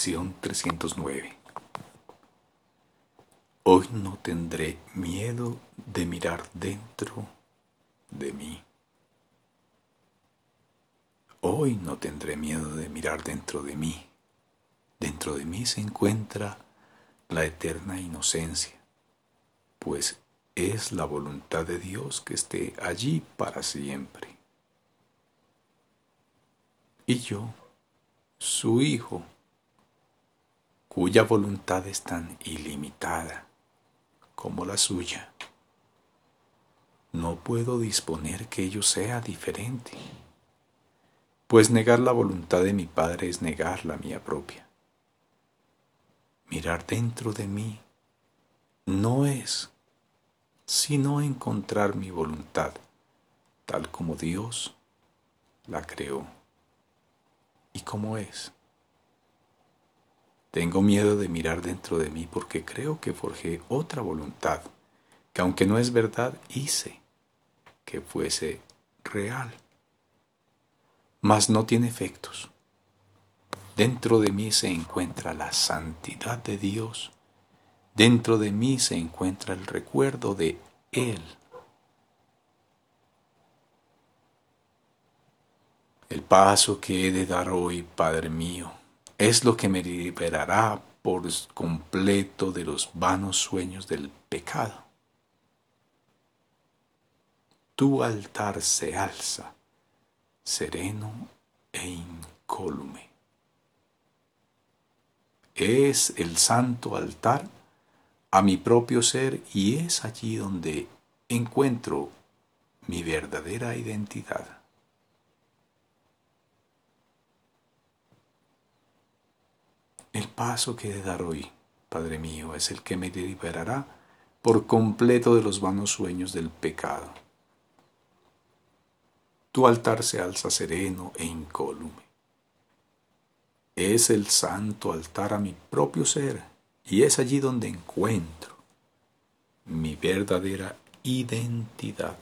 Lección 309 Hoy no tendré miedo de mirar dentro de mí. Hoy no tendré miedo de mirar dentro de mí. Dentro de mí se encuentra la eterna inocencia, pues es la voluntad de Dios que esté allí para siempre. Y yo, su Hijo, cuya voluntad es tan ilimitada como la suya, no puedo disponer que ello sea diferente, pues negar la voluntad de mi Padre es negar la mía propia. Mirar dentro de mí no es sino encontrar mi voluntad tal como Dios la creó y como es. Tengo miedo de mirar dentro de mí porque creo que forjé otra voluntad, que aunque no es verdad, hice que fuese real, mas no tiene efectos. Dentro de mí se encuentra la santidad de Dios, dentro de mí se encuentra el recuerdo de Él. El paso que he de dar hoy, Padre mío, es lo que me liberará por completo de los vanos sueños del pecado. Tu altar se alza, sereno e incólume. Es el santo altar a mi propio ser y es allí donde encuentro mi verdadera identidad. El paso que he de dar hoy, Padre mío, es el que me liberará por completo de los vanos sueños del pecado. Tu altar se alza sereno e incólume. Es el santo altar a mi propio ser y es allí donde encuentro mi verdadera identidad.